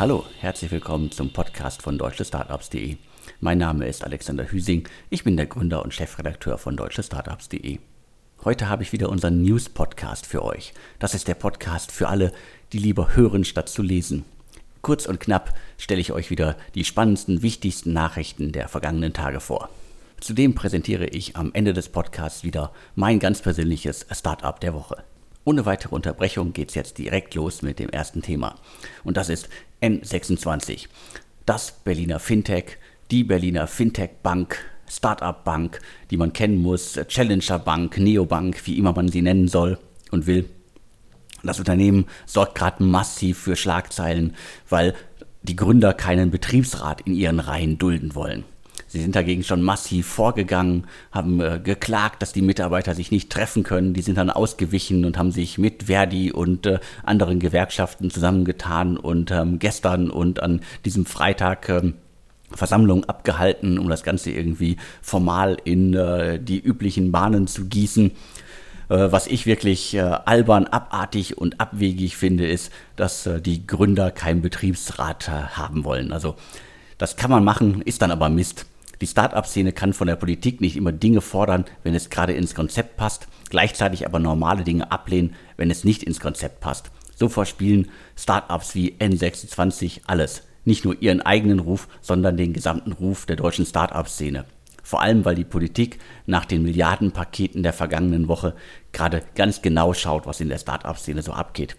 Hallo, herzlich willkommen zum Podcast von deutschestartups.de. Mein Name ist Alexander Hüsing, ich bin der Gründer und Chefredakteur von deutschestartups.de. Heute habe ich wieder unseren News-Podcast für euch. Das ist der Podcast für alle, die lieber hören statt zu lesen. Kurz und knapp stelle ich euch wieder die spannendsten, wichtigsten Nachrichten der vergangenen Tage vor. Zudem präsentiere ich am Ende des Podcasts wieder mein ganz persönliches Startup der Woche. Ohne weitere Unterbrechung geht es jetzt direkt los mit dem ersten Thema. Und das ist N26. Das Berliner Fintech, die Berliner Fintech Bank, Startup Bank, die man kennen muss, Challenger Bank, Neobank, wie immer man sie nennen soll und will. Das Unternehmen sorgt gerade massiv für Schlagzeilen, weil die Gründer keinen Betriebsrat in ihren Reihen dulden wollen. Sie sind dagegen schon massiv vorgegangen, haben äh, geklagt, dass die Mitarbeiter sich nicht treffen können. Die sind dann ausgewichen und haben sich mit Verdi und äh, anderen Gewerkschaften zusammengetan und ähm, gestern und an diesem Freitag ähm, Versammlung abgehalten, um das Ganze irgendwie formal in äh, die üblichen Bahnen zu gießen. Äh, was ich wirklich äh, albern, abartig und abwegig finde, ist, dass äh, die Gründer keinen Betriebsrat haben wollen. Also das kann man machen, ist dann aber Mist. Die Start-up-Szene kann von der Politik nicht immer Dinge fordern, wenn es gerade ins Konzept passt, gleichzeitig aber normale Dinge ablehnen, wenn es nicht ins Konzept passt. So verspielen Start-ups wie N26 alles. Nicht nur ihren eigenen Ruf, sondern den gesamten Ruf der deutschen Start-up-Szene. Vor allem, weil die Politik nach den Milliardenpaketen der vergangenen Woche gerade ganz genau schaut, was in der Start-up-Szene so abgeht.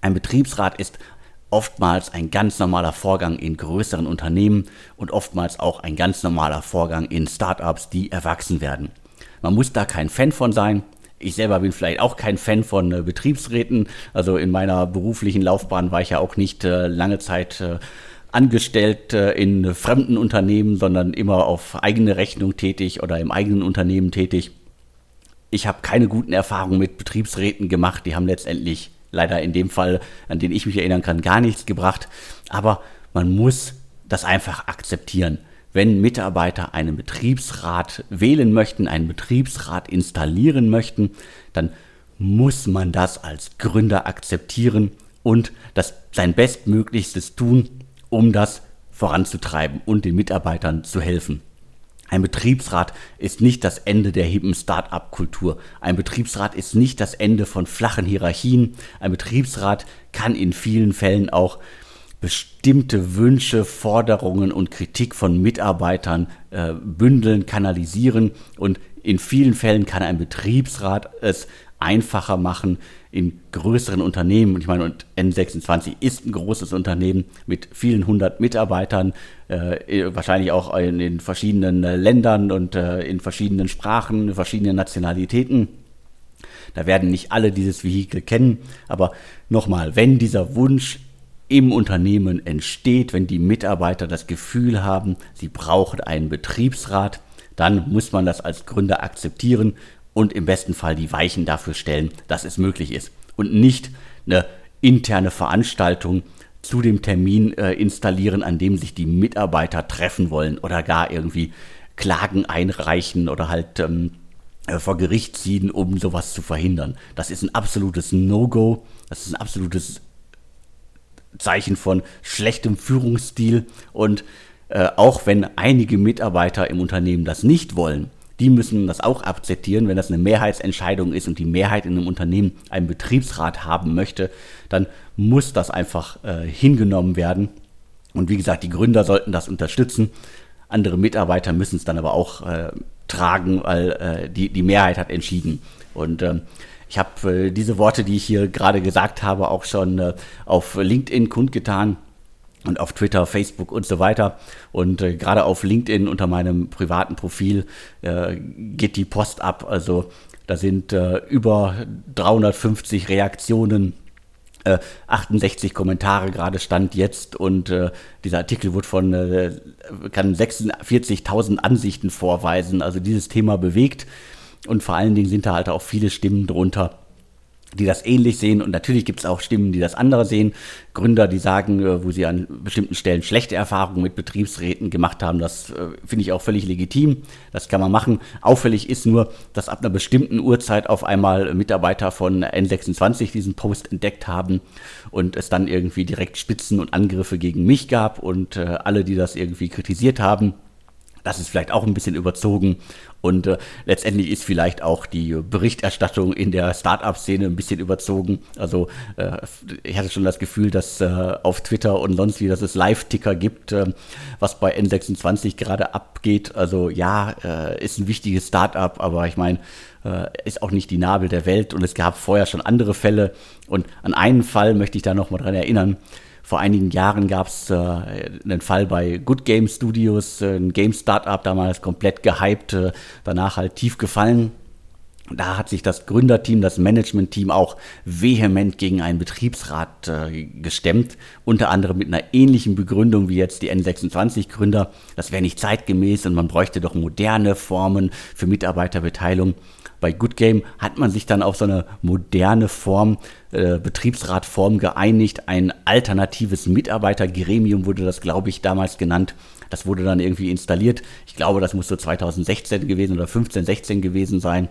Ein Betriebsrat ist oftmals ein ganz normaler Vorgang in größeren Unternehmen und oftmals auch ein ganz normaler Vorgang in Startups, die erwachsen werden. Man muss da kein Fan von sein. Ich selber bin vielleicht auch kein Fan von äh, Betriebsräten. Also in meiner beruflichen Laufbahn war ich ja auch nicht äh, lange Zeit äh, angestellt äh, in fremden Unternehmen, sondern immer auf eigene Rechnung tätig oder im eigenen Unternehmen tätig. Ich habe keine guten Erfahrungen mit Betriebsräten gemacht. Die haben letztendlich leider in dem Fall, an den ich mich erinnern kann, gar nichts gebracht. Aber man muss das einfach akzeptieren. Wenn Mitarbeiter einen Betriebsrat wählen möchten, einen Betriebsrat installieren möchten, dann muss man das als Gründer akzeptieren und das sein Bestmöglichstes tun, um das voranzutreiben und den Mitarbeitern zu helfen. Ein Betriebsrat ist nicht das Ende der hippen Start-up-Kultur. Ein Betriebsrat ist nicht das Ende von flachen Hierarchien. Ein Betriebsrat kann in vielen Fällen auch bestimmte Wünsche, Forderungen und Kritik von Mitarbeitern äh, bündeln, kanalisieren und in vielen Fällen kann ein Betriebsrat es einfacher machen in größeren Unternehmen. Und ich meine, und N26 ist ein großes Unternehmen mit vielen hundert Mitarbeitern, äh, wahrscheinlich auch in, in verschiedenen äh, Ländern und äh, in verschiedenen Sprachen, in verschiedenen Nationalitäten. Da werden nicht alle dieses Vehikel kennen, aber nochmal, wenn dieser Wunsch im Unternehmen entsteht, wenn die Mitarbeiter das Gefühl haben, sie brauchen einen Betriebsrat, dann muss man das als Gründer akzeptieren und im besten Fall die Weichen dafür stellen, dass es möglich ist. Und nicht eine interne Veranstaltung zu dem Termin äh, installieren, an dem sich die Mitarbeiter treffen wollen oder gar irgendwie Klagen einreichen oder halt ähm, äh, vor Gericht ziehen, um sowas zu verhindern. Das ist ein absolutes No-Go. Das ist ein absolutes Zeichen von schlechtem Führungsstil. Und äh, auch wenn einige Mitarbeiter im Unternehmen das nicht wollen, die müssen das auch akzeptieren. Wenn das eine Mehrheitsentscheidung ist und die Mehrheit in einem Unternehmen einen Betriebsrat haben möchte, dann muss das einfach äh, hingenommen werden. Und wie gesagt, die Gründer sollten das unterstützen. Andere Mitarbeiter müssen es dann aber auch äh, tragen, weil äh, die, die Mehrheit hat entschieden. Und ähm, ich habe äh, diese Worte, die ich hier gerade gesagt habe, auch schon äh, auf LinkedIn kundgetan und auf Twitter, Facebook und so weiter. Und äh, gerade auf LinkedIn unter meinem privaten Profil äh, geht die Post ab. Also da sind äh, über 350 Reaktionen. 68 äh, Kommentare gerade stand jetzt und äh, dieser Artikel wird von äh, kann 46.000 Ansichten vorweisen. Also dieses Thema bewegt und vor allen Dingen sind da halt auch viele Stimmen drunter, die das ähnlich sehen und natürlich gibt es auch Stimmen, die das andere sehen. Gründer, die sagen, äh, wo sie an bestimmten Stellen schlechte Erfahrungen mit Betriebsräten gemacht haben, das äh, finde ich auch völlig legitim. Das kann man machen. Auffällig ist nur, dass ab einer bestimmten Uhrzeit auf einmal Mitarbeiter von N26 diesen Post entdeckt haben und es dann irgendwie direkt Spitzen und Angriffe gegen mich gab und äh, alle, die das irgendwie kritisiert haben, das ist vielleicht auch ein bisschen überzogen. Und äh, letztendlich ist vielleicht auch die Berichterstattung in der Startup-Szene ein bisschen überzogen. Also äh, ich hatte schon das Gefühl, dass äh, auf Twitter und sonst wie, dass es Live-Ticker gibt, äh, was bei N26 gerade abgeht. Also ja, äh, ist ein wichtiges Startup, aber ich meine, äh, ist auch nicht die Nabel der Welt. Und es gab vorher schon andere Fälle. Und an einen Fall möchte ich da nochmal dran erinnern. Vor einigen Jahren gab es äh, einen Fall bei Good Game Studios, äh, ein Game-Startup, damals komplett gehypt, äh, danach halt tief gefallen. Da hat sich das Gründerteam, das Managementteam auch vehement gegen einen Betriebsrat äh, gestemmt, unter anderem mit einer ähnlichen Begründung wie jetzt die N26-Gründer. Das wäre nicht zeitgemäß und man bräuchte doch moderne Formen für Mitarbeiterbeteiligung bei Good Game hat man sich dann auf so eine moderne Form, äh, Betriebsratform geeinigt. Ein alternatives Mitarbeitergremium wurde das, glaube ich, damals genannt. Das wurde dann irgendwie installiert. Ich glaube, das muss so 2016 gewesen oder 15, 16 gewesen sein.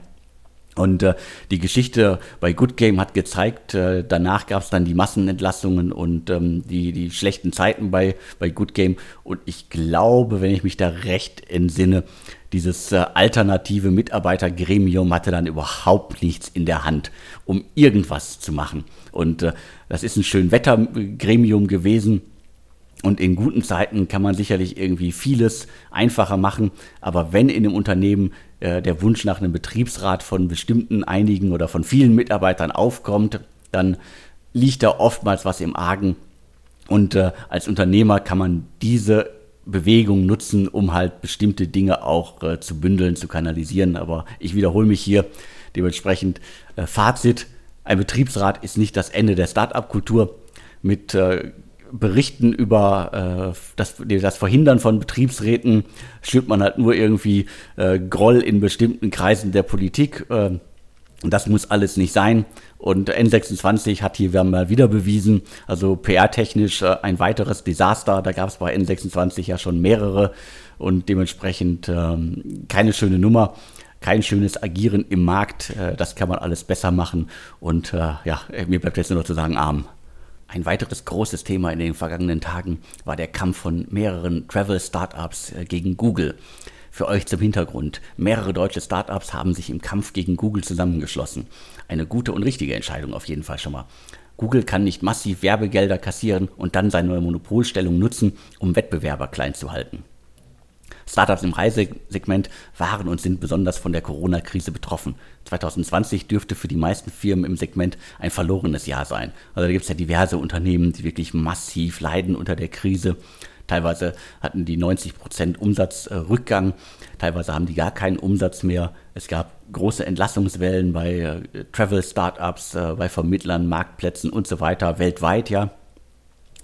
Und äh, die Geschichte bei Good Game hat gezeigt, äh, danach gab es dann die Massenentlassungen und ähm, die, die schlechten Zeiten bei, bei Good Game. Und ich glaube, wenn ich mich da recht entsinne, dieses äh, alternative Mitarbeitergremium hatte dann überhaupt nichts in der Hand, um irgendwas zu machen. Und äh, das ist ein schön Wettergremium gewesen. Und in guten Zeiten kann man sicherlich irgendwie vieles einfacher machen. Aber wenn in einem Unternehmen äh, der Wunsch nach einem Betriebsrat von bestimmten einigen oder von vielen Mitarbeitern aufkommt, dann liegt da oftmals was im Argen. Und äh, als Unternehmer kann man diese Bewegung nutzen, um halt bestimmte Dinge auch äh, zu bündeln, zu kanalisieren. Aber ich wiederhole mich hier dementsprechend. Äh, Fazit, ein Betriebsrat ist nicht das Ende der Start-up-Kultur. Mit äh, Berichten über äh, das, das, Verhindern von Betriebsräten schürt man halt nur irgendwie äh, Groll in bestimmten Kreisen der Politik. Äh, das muss alles nicht sein. Und N26 hat hier mal wieder bewiesen, also PR-technisch äh, ein weiteres Desaster. Da gab es bei N26 ja schon mehrere und dementsprechend ähm, keine schöne Nummer, kein schönes Agieren im Markt. Äh, das kann man alles besser machen. Und äh, ja, mir bleibt jetzt nur noch zu sagen, arm. Ein weiteres großes Thema in den vergangenen Tagen war der Kampf von mehreren Travel-Startups äh, gegen Google. Für euch zum Hintergrund. Mehrere deutsche Startups haben sich im Kampf gegen Google zusammengeschlossen. Eine gute und richtige Entscheidung auf jeden Fall schon mal. Google kann nicht massiv Werbegelder kassieren und dann seine Monopolstellung nutzen, um Wettbewerber klein zu halten. Startups im Reisesegment waren und sind besonders von der Corona-Krise betroffen. 2020 dürfte für die meisten Firmen im Segment ein verlorenes Jahr sein. Also da gibt es ja diverse Unternehmen, die wirklich massiv leiden unter der Krise. Teilweise hatten die 90% Umsatzrückgang, teilweise haben die gar keinen Umsatz mehr. Es gab große Entlassungswellen bei äh, Travel-Startups, äh, bei Vermittlern, Marktplätzen und so weiter, weltweit ja.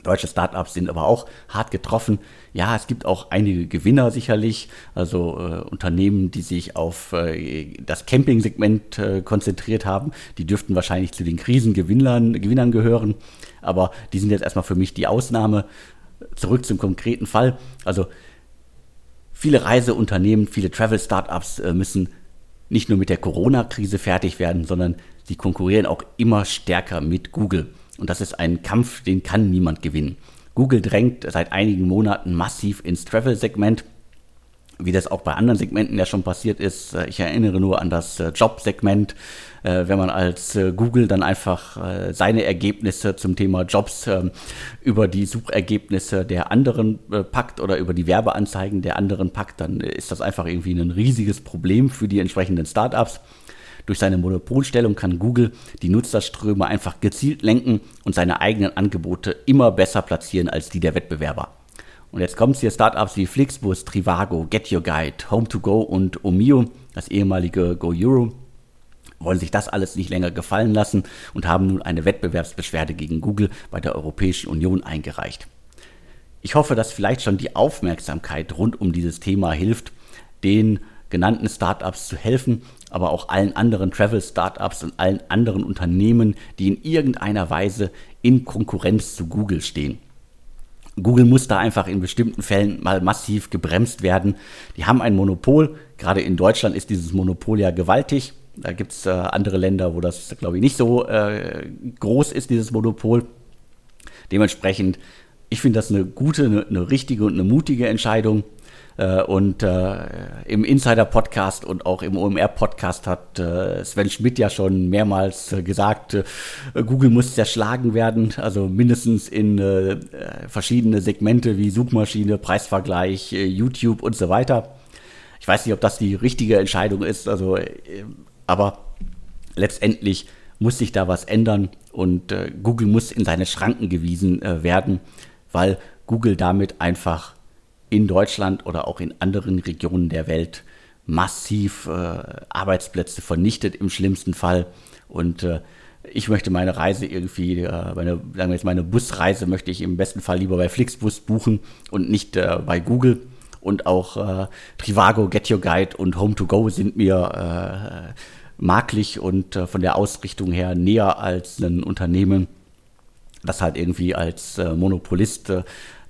Deutsche Startups sind aber auch hart getroffen. Ja, es gibt auch einige Gewinner sicherlich, also äh, Unternehmen, die sich auf äh, das Camping-Segment äh, konzentriert haben. Die dürften wahrscheinlich zu den Krisengewinnern Gewinnern gehören, aber die sind jetzt erstmal für mich die Ausnahme zurück zum konkreten Fall. Also viele Reiseunternehmen, viele Travel-Startups äh, müssen nicht nur mit der Corona-Krise fertig werden, sondern sie konkurrieren auch immer stärker mit Google. Und das ist ein Kampf, den kann niemand gewinnen. Google drängt seit einigen Monaten massiv ins Travel-Segment wie das auch bei anderen Segmenten ja schon passiert ist. Äh, ich erinnere nur an das äh, Job-Segment, äh, wenn man als Google dann einfach seine Ergebnisse zum Thema Jobs ähm, über die Suchergebnisse der anderen packt oder über die Werbeanzeigen der anderen packt, dann ist das einfach irgendwie ein riesiges Problem für die entsprechenden Startups. Durch seine Monopolstellung kann Google die Nutzerströme einfach gezielt lenken und seine eigenen Angebote immer besser platzieren als die der Wettbewerber. Und jetzt kommt es hier Startups wie Flixbus, Trivago, Get Your Guide, Home2Go und Omio, das ehemalige Go Euro, wollen sich das alles nicht länger gefallen lassen und haben nun eine Wettbewerbsbeschwerde gegen Google bei der Europäischen Union eingereicht. Ich hoffe, dass vielleicht schon die Aufmerksamkeit rund um dieses Thema hilft, den genannten Startups zu helfen aber auch allen anderen Travel-Startups und allen anderen Unternehmen, die in irgendeiner Weise in Konkurrenz zu Google stehen. Google muss da einfach in bestimmten Fällen mal massiv gebremst werden. Die haben ein Monopol. Gerade in Deutschland ist dieses Monopol ja gewaltig. Da gibt es äh, andere Länder, wo das, glaube ich, nicht so äh, groß ist, dieses Monopol. Dementsprechend, ich finde das eine gute, eine, eine richtige und eine mutige Entscheidung. Äh, und äh, im Insider-Podcast und auch im OMR-Podcast hat äh, Sven Schmidt ja schon mehrmals gesagt, Google muss zerschlagen werden, also mindestens in verschiedene Segmente wie Suchmaschine, Preisvergleich, YouTube und so weiter. Ich weiß nicht, ob das die richtige Entscheidung ist, also, aber letztendlich muss sich da was ändern und Google muss in seine Schranken gewiesen werden, weil Google damit einfach in Deutschland oder auch in anderen Regionen der Welt massiv äh, Arbeitsplätze vernichtet im schlimmsten Fall. Und äh, ich möchte meine Reise irgendwie, äh, meine, sagen wir jetzt meine Busreise möchte ich im besten Fall lieber bei Flixbus buchen und nicht äh, bei Google. Und auch äh, Trivago, Get Your Guide und Home2Go sind mir äh, maglich und von der Ausrichtung her näher als ein Unternehmen, das halt irgendwie als Monopolist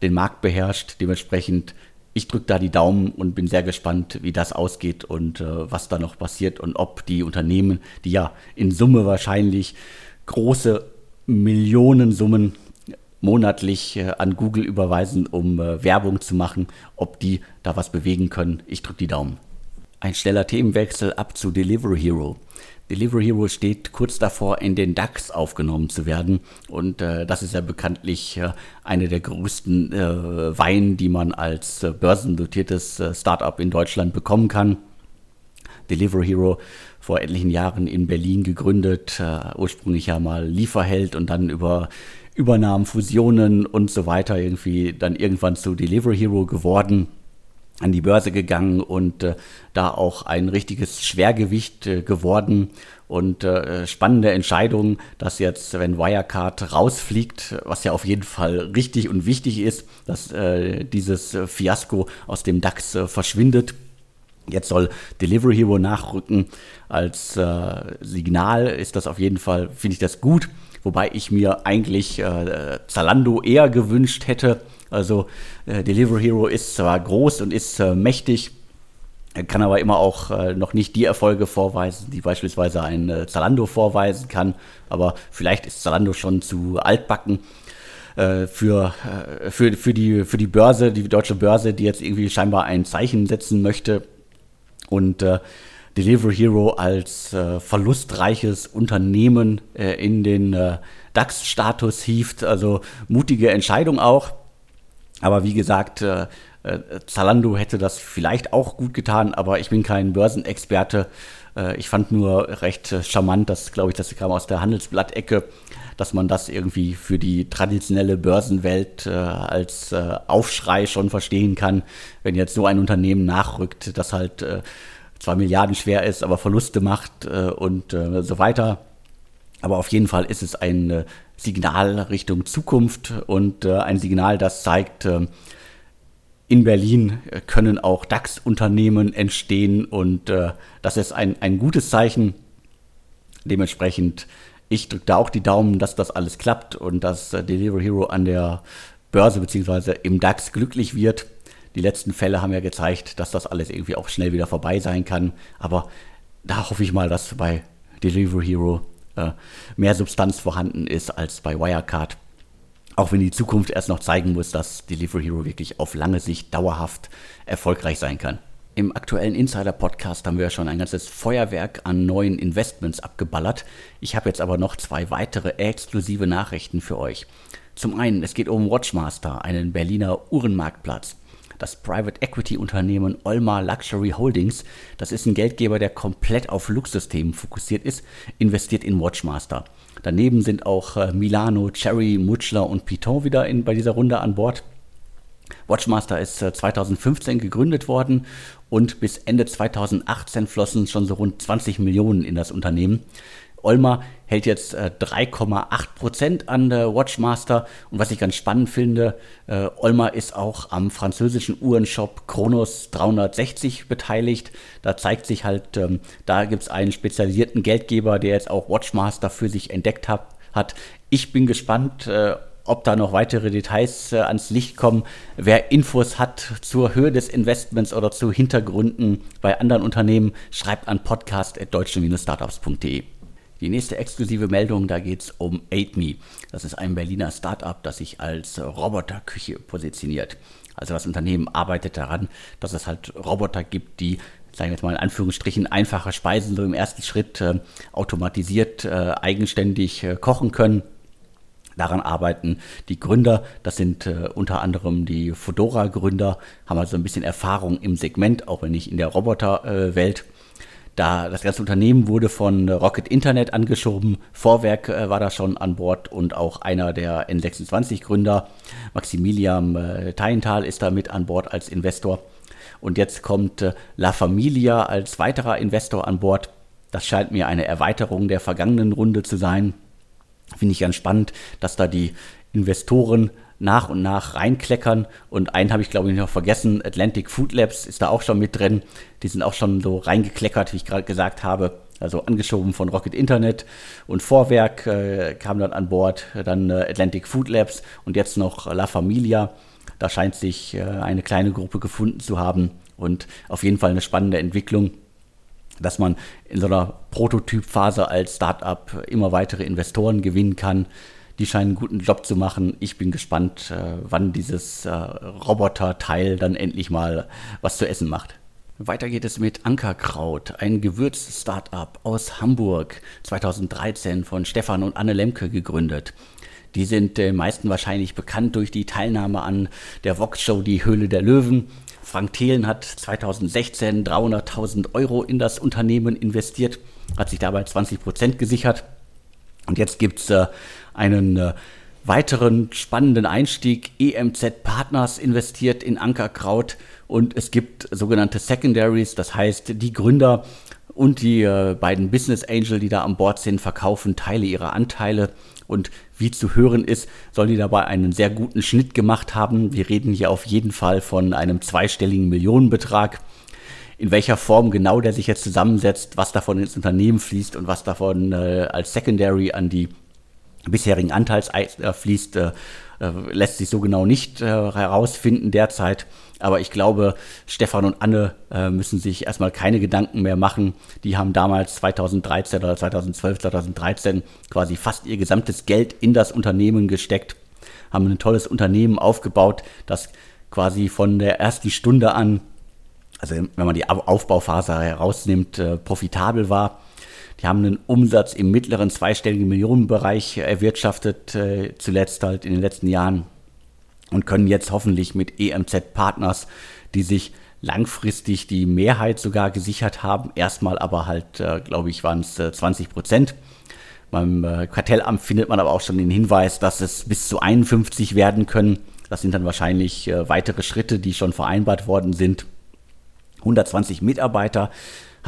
den Markt beherrscht. Dementsprechend, ich drücke da die Daumen und bin sehr gespannt, wie das ausgeht und äh, was da noch passiert und ob die Unternehmen, die ja in Summe wahrscheinlich große Millionensummen monatlich äh, an Google überweisen, um äh, Werbung zu machen, ob die da was bewegen können. Ich drücke die Daumen. Ein schneller Themenwechsel ab zu Delivery Hero. Delivery Hero steht kurz davor, in den DAX aufgenommen zu werden. Und äh, das ist ja bekanntlich äh, eine der größten äh, Weinen, die man als äh, börsendotiertes äh, Startup in Deutschland bekommen kann. Delivery Hero vor etlichen Jahren in Berlin gegründet, äh, ursprünglich ja mal Lieferheld und dann über Übernahmen, Fusionen und so weiter irgendwie dann irgendwann zu Delivery Hero geworden an die Börse gegangen und äh, da auch ein richtiges Schwergewicht äh, geworden und äh, spannende Entscheidung, dass jetzt, wenn Wirecard rausfliegt, was ja auf jeden Fall richtig und wichtig ist, dass äh, dieses äh, Fiasko aus dem DAX äh, verschwindet. Jetzt soll Delivery Hero nachrücken. Als Signal ist das auf jeden Fall, finde ich das gut. Wobei ich mir eigentlich Zalando eher gewünscht hätte, also äh, Delivery Hero ist zwar groß und ist äh, mächtig, kann aber immer auch äh, noch nicht die Erfolge vorweisen, die beispielsweise ein äh, Zalando vorweisen kann. Aber vielleicht ist Zalando schon zu altbacken äh, für, äh, für, für, die, für die Börse, die deutsche Börse, die jetzt irgendwie scheinbar ein Zeichen setzen möchte. Und Delivery Hero als verlustreiches Unternehmen in den DAX-Status hieft. Also mutige Entscheidung auch. Aber wie gesagt, äh, äh, Zalando hätte das vielleicht auch gut getan, aber ich bin kein Börsenexperte. Äh, ich fand nur recht äh, charmant, das glaube ich, das kam aus der Handelsblatt-Ecke, dass man das irgendwie für die traditionelle Börsenwelt äh, als äh, Aufschrei schon verstehen kann, wenn jetzt so ein Unternehmen nachrückt, das halt zwei Milliarden schwer ist, aber Verluste macht und so weiter. Aber auf jeden Fall ist es ein Signal Richtung Zukunft und äh, ein Signal, das zeigt, äh, in Berlin können auch DAX-Unternehmen entstehen und äh, das ist ein, ein gutes Zeichen. Dementsprechend, ich drücke da auch die Daumen, dass das alles klappt und dass äh, Delivery Hero an der Börse bzw. im DAX glücklich wird. Die letzten Fälle haben ja gezeigt, dass das alles irgendwie auch schnell wieder vorbei sein kann. Aber da hoffe ich mal, dass bei Delivery Hero äh, mehr Substanz vorhanden ist als bei Wirecard. Auch wenn die Zukunft erst noch zeigen muss, dass Delivery Hero wirklich auf lange Sicht dauerhaft erfolgreich sein kann. Im aktuellen Insider-Podcast haben wir ja schon ein ganzes Feuerwerk an neuen Investments abgeballert. Ich habe jetzt aber noch zwei weitere exklusive Nachrichten für euch. Zum einen, es geht um Watchmaster, einen Berliner Uhrenmarktplatz. Das Private Equity Unternehmen Olma Luxury Holdings, das ist ein Geldgeber, der komplett auf Luxusthemen fokussiert ist, investiert in Watchmaster. Daneben sind auch äh, Milano, Cherry, Mutschler und Piton wieder in, bei dieser Runde an Bord. Watchmaster ist 2015 äh, gegründet worden und bis Ende 2018 flossen schon so rund 20 Millionen in das Unternehmen. Olma hält jetzt äh, 3,8% an der Watchmaster. Und was ich ganz spannend finde, äh, Olma ist auch am französischen Uhrenshop Kronos 360 beteiligt. Da zeigt sich halt, ähm, da gibt es einen spezialisierten Geldgeber, der jetzt auch Watchmaster für sich entdeckt hat. hat. Ich bin gespannt, äh, ob da noch weitere Details äh, ans Licht kommen. Wer Infos hat zur Höhe des Investments oder zu Hintergründen bei anderen Unternehmen, schreibt an podcast.deutsche-startups.de. Die nächste exklusive Meldung, da geht es um AidMe. Das ist ein Berliner Startup, das sich als Roboterküche positioniert. Also das Unternehmen arbeitet daran, dass es halt Roboter gibt, die, sagen wir jetzt mal in Anführungsstrichen, einfache Speisen so im ersten Schritt äh, automatisiert, äh, eigenständig äh, kochen können. Daran arbeiten die Gründer, das sind äh, unter anderem die Fedora-Gründer, haben also ein bisschen Erfahrung im Segment, auch wenn nicht in der Roboterwelt. Äh, da das ganze Unternehmen wurde von Rocket Internet angeschoben. Vorwerk äh, war da schon an Bord und auch einer der N26-Gründer, Maximilian äh, Teilenthal, ist da mit an Bord als Investor. Und jetzt kommt äh, La Familia als weiterer Investor an Bord. Das scheint mir eine Erweiterung der vergangenen Runde zu sein. Finde ich ganz spannend, dass da die Investoren nach und nach reinkleckern. Und einen habe ich, glaube ich, noch vergessen. Atlantic Food Labs ist da auch schon mit drin. Die sind auch schon so reingekleckert, wie ich gerade gesagt habe. Also angeschoben von Rocket Internet und Vorwerk äh, kam dann an Bord, dann äh, Atlantic Food Labs und jetzt noch La Familia. Da scheint sich äh, eine kleine Gruppe gefunden zu haben und auf jeden Fall eine spannende Entwicklung, dass man in so einer Prototypphase als Startup immer weitere Investoren gewinnen kann. Die scheinen einen guten Job zu machen. Ich bin gespannt, äh, wann dieses äh, Roboter-Teil dann endlich mal was zu essen macht. Weiter geht es mit Ankerkraut, ein Gewürz-Startup aus Hamburg, 2013 von Stefan und Anne Lemke gegründet. Die sind den meisten wahrscheinlich bekannt durch die Teilnahme an der Vox-Show Die Höhle der Löwen. Frank Thelen hat 2016 300.000 Euro in das Unternehmen investiert, hat sich dabei 20 Prozent gesichert. Und jetzt gibt es äh, einen äh, weiteren spannenden Einstieg. EMZ Partners investiert in Ankerkraut und es gibt sogenannte Secondaries, das heißt, die Gründer und die äh, beiden Business Angel, die da an Bord sind, verkaufen Teile ihrer Anteile. Und wie zu hören ist, sollen die dabei einen sehr guten Schnitt gemacht haben. Wir reden hier auf jeden Fall von einem zweistelligen Millionenbetrag. In welcher Form genau der sich jetzt zusammensetzt, was davon ins Unternehmen fließt und was davon äh, als Secondary an die bisherigen Anteilseigner fließt, äh, äh, lässt sich so genau nicht äh, herausfinden derzeit. Aber ich glaube, Stefan und Anne äh, müssen sich erstmal keine Gedanken mehr machen. Die haben damals 2013 oder 2012, 2013 quasi fast ihr gesamtes Geld in das Unternehmen gesteckt, haben ein tolles Unternehmen aufgebaut, das quasi von der ersten Stunde an, also wenn man die Aufbauphase herausnimmt, äh, profitabel war die haben einen Umsatz im mittleren zweistelligen Millionenbereich erwirtschaftet, äh, zuletzt halt in den letzten Jahren und können jetzt hoffentlich mit EMZ Partners, die sich langfristig die Mehrheit sogar gesichert haben, erstmal aber halt, äh, glaube ich, waren es äh, 20 Prozent. Beim äh, Kartellamt findet man aber auch schon den Hinweis, dass es bis zu 51 werden können. Das sind dann wahrscheinlich äh, weitere Schritte, die schon vereinbart worden sind. 120 Mitarbeiter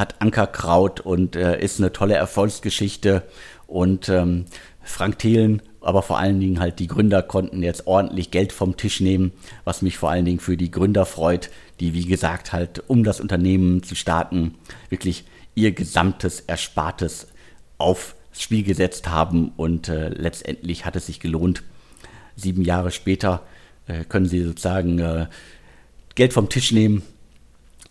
hat Ankerkraut und äh, ist eine tolle Erfolgsgeschichte. Und ähm, Frank Thelen, aber vor allen Dingen halt die Gründer konnten jetzt ordentlich Geld vom Tisch nehmen, was mich vor allen Dingen für die Gründer freut, die wie gesagt halt, um das Unternehmen zu starten, wirklich ihr gesamtes Erspartes aufs Spiel gesetzt haben und äh, letztendlich hat es sich gelohnt. Sieben Jahre später äh, können sie sozusagen äh, Geld vom Tisch nehmen,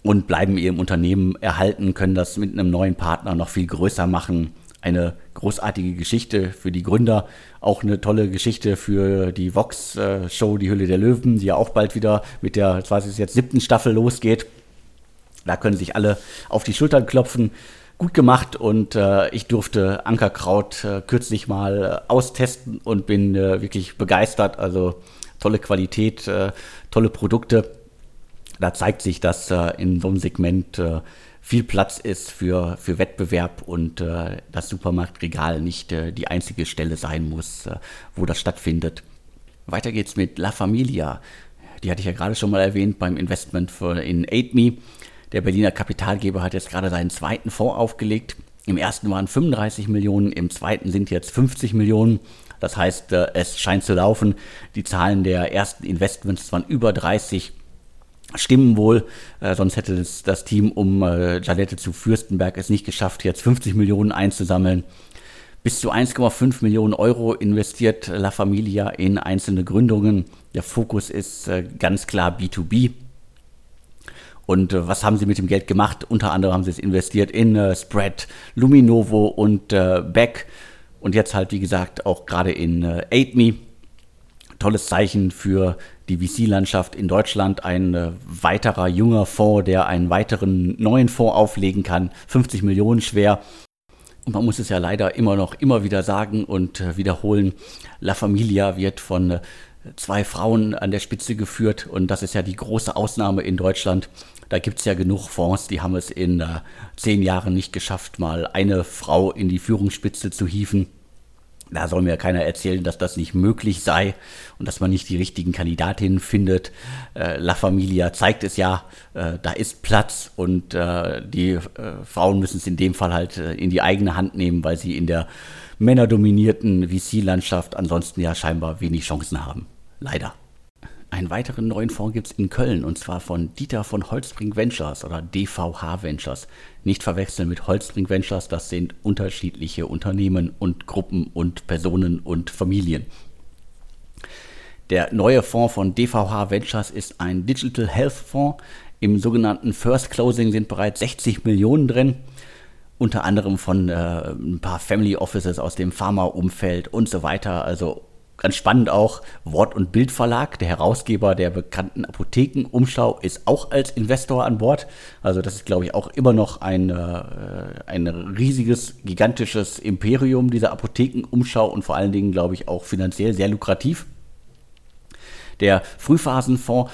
und bleiben ihrem Unternehmen erhalten, können das mit einem neuen Partner noch viel größer machen. Eine großartige Geschichte für die Gründer, auch eine tolle Geschichte für die Vox-Show Die Hülle der Löwen, die ja auch bald wieder mit der, was ist jetzt, siebten Staffel losgeht. Da können sich alle auf die Schultern klopfen. Gut gemacht und äh, ich durfte Ankerkraut äh, kürzlich mal äh, austesten und bin äh, wirklich begeistert. Also tolle Qualität, äh, tolle Produkte da zeigt sich, dass äh, in so einem Segment äh, viel Platz ist für, für Wettbewerb und äh, das Supermarktregal nicht die einzige Stelle sein muss, wo das stattfindet. Weiter geht's mit La Familia. Die hatte ich ja gerade schon mal erwähnt beim Investment in AidMe. Der Berliner Kapitalgeber hat jetzt gerade seinen zweiten Fonds aufgelegt. Im ersten waren 35 Millionen, im zweiten sind jetzt 50 Millionen. Das heißt, es scheint zu laufen. Die Zahlen der ersten Investments waren über 30 stimmen wohl, äh, sonst hätte das, das Team um äh, Jalette zu Fürstenberg es nicht geschafft, jetzt 50 Millionen einzusammeln. Bis zu 1,5 Millionen Euro investiert La Familia in einzelne Gründungen. Der Fokus ist äh, ganz klar B2B. Und äh, was haben sie mit dem Geld gemacht? Unter anderem haben sie es investiert in äh, Spread, Luminovo und äh, Beck. Und jetzt halt, wie gesagt, auch gerade in äh, AidMe. Tolles Zeichen für die VC-Landschaft in Deutschland. Ein äh, weiterer junger Fonds, der einen weiteren neuen Fonds auflegen kann. 50 Millionen schwer. Und man muss es ja leider immer noch immer wieder sagen und äh, wiederholen. La Familia wird von äh, zwei Frauen an der Spitze geführt und das ist ja die große Ausnahme in Deutschland. Da gibt es ja genug Fonds, die haben es in zehn Jahren nicht geschafft, mal eine Frau in die Führungsspitze zu hieven. Da soll mir keiner erzählen, dass das nicht möglich sei und dass man nicht die richtigen Kandidatinnen findet. Äh, La Familia zeigt es ja, äh, da ist Platz und äh, die äh, Frauen müssen es in dem Fall halt äh, in die eigene Hand nehmen, weil sie in der männerdominierten VC-Landschaft ansonsten ja scheinbar wenig Chancen haben. Leider. Einen weiteren neuen Fonds gibt es in Köln und zwar von Dieter von Holzbring Ventures oder DVH Ventures. Nicht verwechseln mit Holzbring Ventures, das sind unterschiedliche Unternehmen und Gruppen und Personen und Familien. Der neue Fonds von DVH Ventures ist ein Digital Health Fonds. Im sogenannten First Closing sind bereits 60 Millionen drin unter anderem von äh, ein paar Family Offices aus dem Pharma-Umfeld und so weiter. Also ganz spannend auch, Wort- und Bildverlag, der Herausgeber der bekannten Apothekenumschau, ist auch als Investor an Bord. Also das ist, glaube ich, auch immer noch ein, äh, ein riesiges, gigantisches Imperium, dieser Apothekenumschau und vor allen Dingen, glaube ich, auch finanziell sehr lukrativ. Der Frühphasenfonds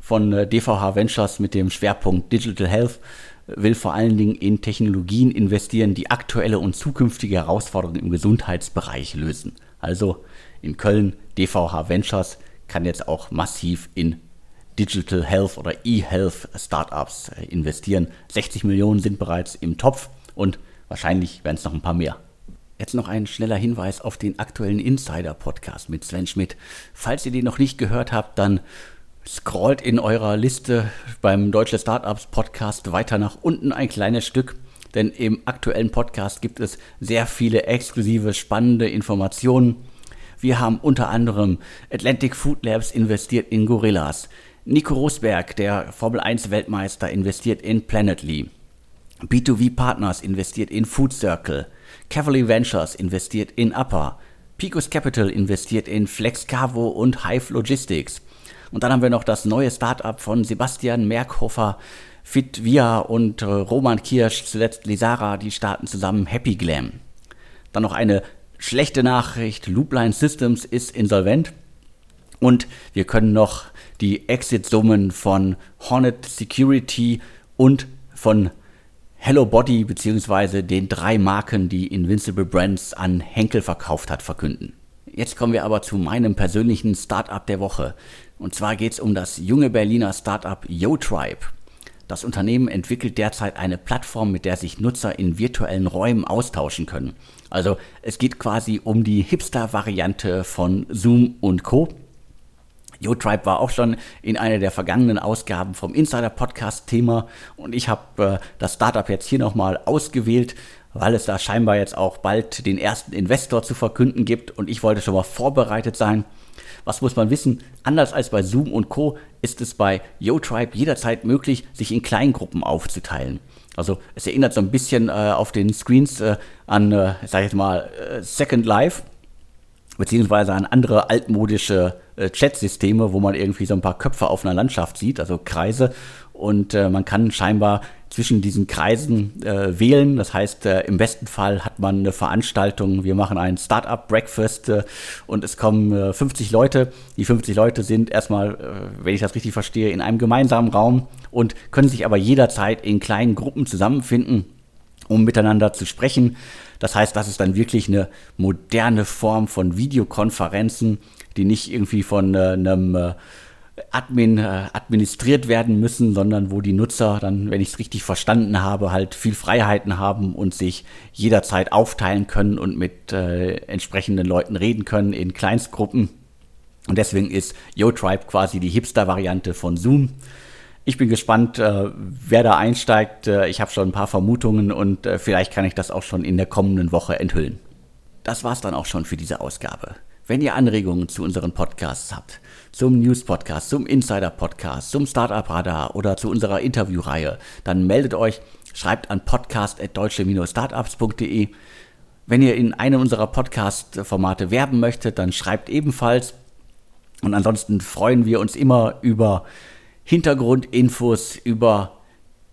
von DVH äh, Ventures mit dem Schwerpunkt Digital Health will vor allen Dingen in Technologien investieren, die aktuelle und zukünftige Herausforderungen im Gesundheitsbereich lösen. Also in Köln, DVH Ventures kann jetzt auch massiv in Digital Health oder E-Health Startups äh, investieren. 60 Millionen sind bereits im Topf und wahrscheinlich werden es noch ein paar mehr. Jetzt noch ein schneller Hinweis auf den aktuellen Insider-Podcast mit Sven Schmidt. Falls ihr den noch nicht gehört habt, dann scrollt in eurer Liste beim Deutsche Startups Podcast weiter nach unten ein kleines Stück, denn im aktuellen Podcast gibt es sehr viele exklusive, spannende Informationen wir haben unter anderem Atlantic Food Labs investiert in Gorillas. Nico Rosberg, der Formel 1 Weltmeister, investiert in Planetly. B2V Partners investiert in Food Circle. Cavalry Ventures investiert in Upper. Picos Capital investiert in FlexCavo und Hive Logistics. Und dann haben wir noch das neue Startup von Sebastian Merkhofer, Fitvia und äh, Roman Kirsch, zuletzt Lisara, die starten zusammen Happy Glam. Dann noch eine Schlechte Nachricht, Loopline Systems ist insolvent und wir können noch die Exit-Summen von Hornet Security und von Hello Body bzw. den drei Marken, die Invincible Brands an Henkel verkauft hat, verkünden. Jetzt kommen wir aber zu meinem persönlichen Startup der Woche. Und zwar geht es um das junge Berliner Startup YoTribe. Das Unternehmen entwickelt derzeit eine Plattform, mit der sich Nutzer in virtuellen Räumen austauschen können. Also es geht quasi um die Hipster-Variante von Zoom und Co. YoTribe war auch schon in einer der vergangenen Ausgaben vom Insider-Podcast Thema und ich habe äh, das Startup jetzt hier nochmal ausgewählt, weil es da scheinbar jetzt auch bald den ersten Investor zu verkünden gibt und ich wollte schon mal vorbereitet sein. Was muss man wissen? Anders als bei Zoom und Co. ist es bei YoTribe jederzeit möglich, sich in Kleingruppen aufzuteilen. Also es erinnert so ein bisschen äh, auf den Screens äh, an, äh, sag ich jetzt mal, äh, Second Life, beziehungsweise an andere altmodische äh, Chat-Systeme, wo man irgendwie so ein paar Köpfe auf einer Landschaft sieht, also Kreise. Und äh, man kann scheinbar zwischen diesen Kreisen äh, wählen. Das heißt, äh, im besten Fall hat man eine Veranstaltung. Wir machen ein Startup-Breakfast äh, und es kommen 50 äh, Leute. Die 50 Leute sind erstmal, äh, wenn ich das richtig verstehe, in einem gemeinsamen Raum und können sich aber jederzeit in kleinen Gruppen zusammenfinden, um miteinander zu sprechen. Das heißt, das ist dann wirklich eine moderne Form von Videokonferenzen, die nicht irgendwie von äh, einem Admin äh, administriert werden müssen, sondern wo die Nutzer dann, wenn ich es richtig verstanden habe, halt viel Freiheiten haben und sich jederzeit aufteilen können und mit äh, entsprechenden Leuten reden können in Kleinstgruppen. Und deswegen ist YoTribe quasi die Hipster-Variante von Zoom. Ich bin gespannt, äh, wer da einsteigt. Äh, ich habe schon ein paar Vermutungen und äh, vielleicht kann ich das auch schon in der kommenden Woche enthüllen. Das war's dann auch schon für diese Ausgabe. Wenn ihr Anregungen zu unseren Podcasts habt, zum News-Podcast, zum Insider-Podcast, zum Startup-Radar oder zu unserer Interviewreihe, dann meldet euch, schreibt an podcast.deutsche-startups.de. Wenn ihr in einem unserer Podcast-Formate werben möchtet, dann schreibt ebenfalls. Und ansonsten freuen wir uns immer über Hintergrundinfos über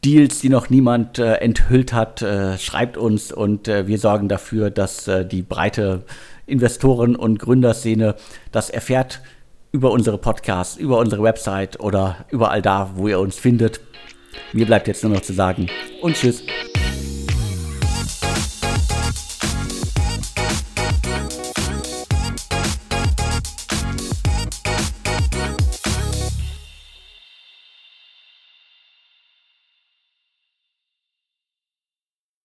Deals, die noch niemand äh, enthüllt hat, äh, schreibt uns und äh, wir sorgen dafür, dass äh, die breite Investoren- und Gründerszene das erfährt über unsere Podcasts, über unsere Website oder überall da, wo ihr uns findet. Mir bleibt jetzt nur noch zu sagen und tschüss.